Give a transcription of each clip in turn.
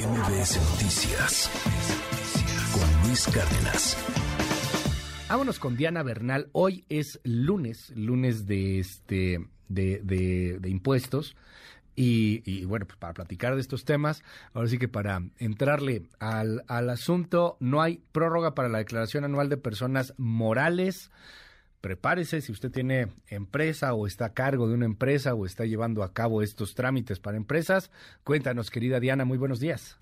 MBS Noticias con Luis Cárdenas. Vámonos con Diana Bernal. Hoy es lunes, lunes de este de, de, impuestos. Y, bueno, pues para platicar de estos temas, ahora sí que para entrarle al, al asunto, no hay prórroga para la declaración anual de personas morales prepárese si usted tiene empresa o está a cargo de una empresa o está llevando a cabo estos trámites para empresas. Cuéntanos, querida Diana, muy buenos días.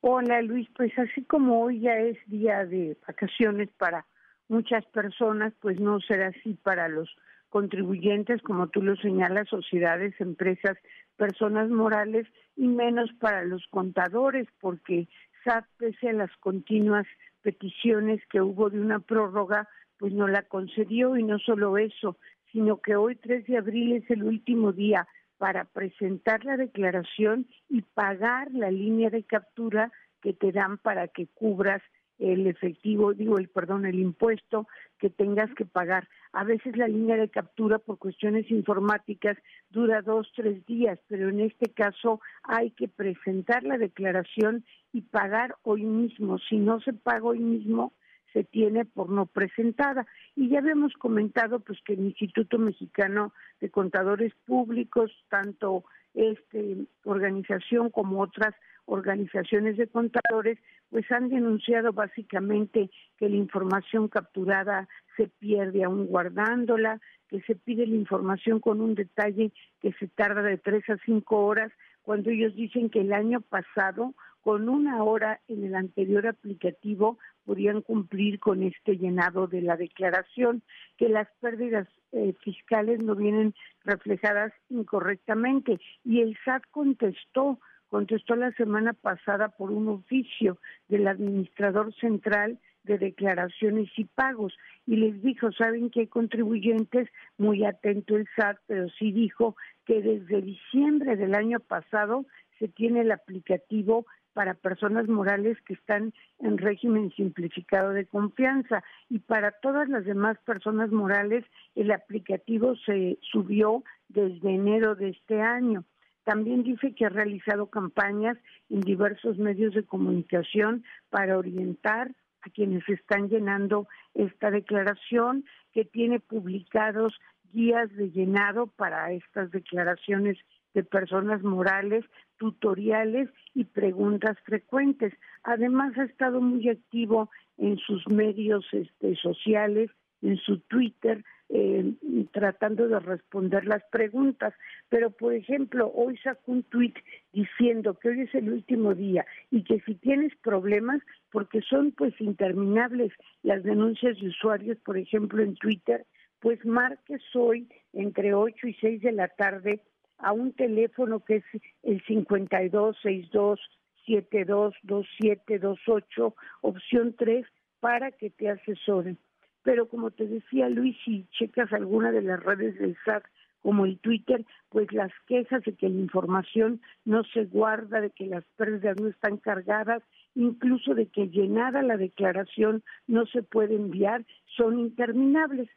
Hola Luis, pues así como hoy ya es día de vacaciones para muchas personas, pues no será así para los contribuyentes, como tú lo señalas, sociedades, empresas, personas morales y menos para los contadores, porque SAT, pese las continuas peticiones que hubo de una prórroga, pues no la concedió y no solo eso, sino que hoy 3 de abril es el último día para presentar la declaración y pagar la línea de captura que te dan para que cubras el efectivo, digo, el perdón, el impuesto que tengas que pagar. A veces la línea de captura por cuestiones informáticas dura dos, tres días, pero en este caso hay que presentar la declaración y pagar hoy mismo. Si no se paga hoy mismo, se tiene por no presentada. Y ya habíamos comentado pues que el Instituto Mexicano de Contadores Públicos, tanto este organización como otras organizaciones de contadores, pues han denunciado básicamente que la información capturada se pierde aún guardándola, que se pide la información con un detalle que se tarda de tres a cinco horas, cuando ellos dicen que el año pasado, con una hora en el anterior aplicativo, podrían cumplir con este llenado de la declaración, que las pérdidas eh, fiscales no vienen reflejadas incorrectamente. Y el SAT contestó, contestó la semana pasada por un oficio del administrador central de declaraciones y pagos y les dijo, saben que hay contribuyentes, muy atento el SAT, pero sí dijo que desde diciembre del año pasado se tiene el aplicativo para personas morales que están en régimen simplificado de confianza y para todas las demás personas morales el aplicativo se subió desde enero de este año. También dice que ha realizado campañas en diversos medios de comunicación para orientar a quienes están llenando esta declaración, que tiene publicados guías de llenado para estas declaraciones de personas morales, tutoriales y preguntas frecuentes. Además ha estado muy activo en sus medios este, sociales, en su Twitter, eh, tratando de responder las preguntas. Pero, por ejemplo, hoy sacó un tweet diciendo que hoy es el último día y que si tienes problemas, porque son pues interminables las denuncias de usuarios, por ejemplo, en Twitter, pues marques hoy entre 8 y 6 de la tarde a un teléfono que es el 5262722728, opción 3, para que te asesoren. Pero como te decía Luis, si checas alguna de las redes del SAT, como el Twitter, pues las quejas de que la información no se guarda, de que las pérdidas no están cargadas, incluso de que llenada la declaración no se puede enviar, son interminables.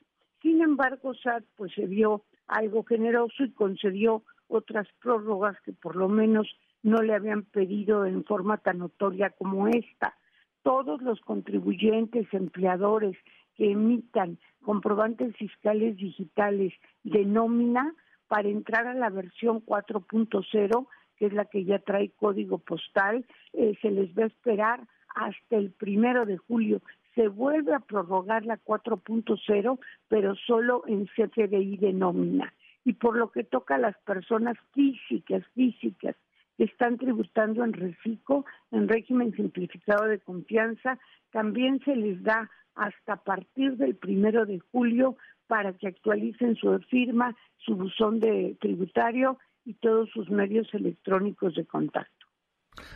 Sin embargo, SAT pues se vio algo generoso y concedió otras prórrogas que por lo menos no le habían pedido en forma tan notoria como esta. Todos los contribuyentes, empleadores que emitan comprobantes fiscales digitales de nómina para entrar a la versión 4.0, que es la que ya trae código postal, eh, se les va a esperar hasta el primero de julio. Se vuelve a prorrogar la 4.0, pero solo en CFDI de nómina y por lo que toca a las personas físicas, físicas, que están tributando en reciclo, en régimen simplificado de confianza, también se les da hasta partir del primero de julio para que actualicen su firma, su buzón de tributario y todos sus medios electrónicos de contacto.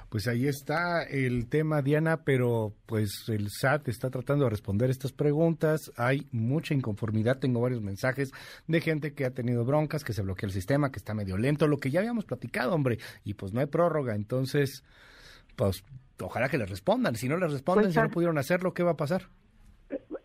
Pues ahí está el tema, Diana, pero pues el SAT está tratando de responder estas preguntas. Hay mucha inconformidad. Tengo varios mensajes de gente que ha tenido broncas, que se bloquea el sistema, que está medio lento, lo que ya habíamos platicado, hombre. Y pues no hay prórroga. Entonces, pues ojalá que les respondan. Si no les responden, pues, si no pudieron hacerlo, ¿qué va a pasar?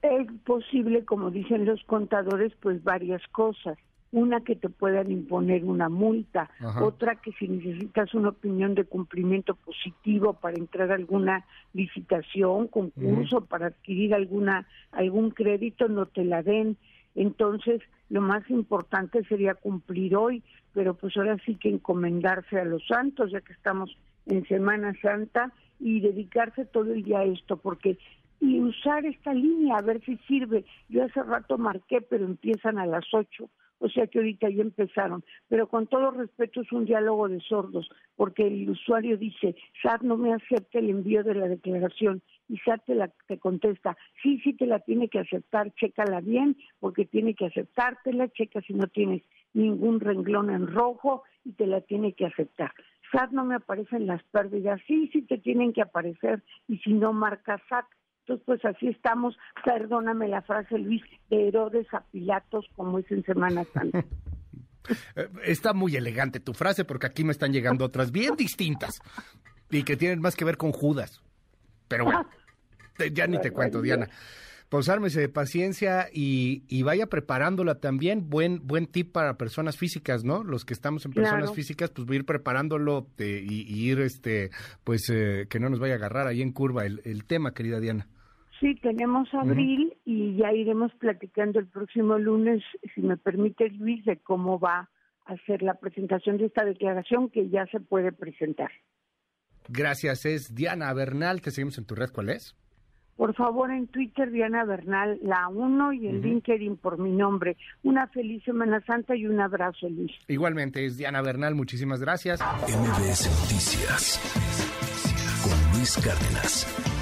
Es posible, como dicen los contadores, pues varias cosas. Una que te puedan imponer una multa, otra que si necesitas una opinión de cumplimiento positivo para entrar a alguna licitación, concurso, para adquirir alguna algún crédito, no te la den. Entonces, lo más importante sería cumplir hoy, pero pues ahora sí que encomendarse a los santos, ya que estamos en Semana Santa, y dedicarse todo el día a esto, porque y usar esta línea a ver si sirve. Yo hace rato marqué, pero empiezan a las ocho o sea que ahorita ya empezaron. Pero con todo respeto es un diálogo de sordos, porque el usuario dice, SAT no me acepta el envío de la declaración, y SAT te, la, te contesta, sí, sí te la tiene que aceptar, chécala bien, porque tiene que aceptártela, checa si no tienes ningún renglón en rojo y te la tiene que aceptar. SAT no me aparecen las pérdidas, sí, sí te tienen que aparecer, y si no marca SAT, entonces, pues así estamos, perdóname la frase, Luis, de Herodes a Pilatos, como es en Semana Santa. Eh, está muy elegante tu frase, porque aquí me están llegando otras bien distintas y que tienen más que ver con Judas. Pero bueno, ya ni te cuento, Diana. Pues ármese de paciencia y, vaya preparándola también. Buen buen tip para personas físicas, ¿no? Los que estamos en personas físicas, pues voy a ir preparándolo eh, y, ir, este, pues eh, que no nos vaya a agarrar ahí en curva el, el tema, querida Diana. Sí, tenemos abril y ya iremos platicando el próximo lunes, si me permite Luis, de cómo va a ser la presentación de esta declaración que ya se puede presentar. Gracias, es Diana Bernal, te seguimos en tu red, ¿cuál es? Por favor, en Twitter, Diana Bernal, la uno, y en LinkedIn por mi nombre. Una feliz Semana Santa y un abrazo, Luis. Igualmente, es Diana Bernal, muchísimas gracias. MBS Noticias con Luis Cárdenas.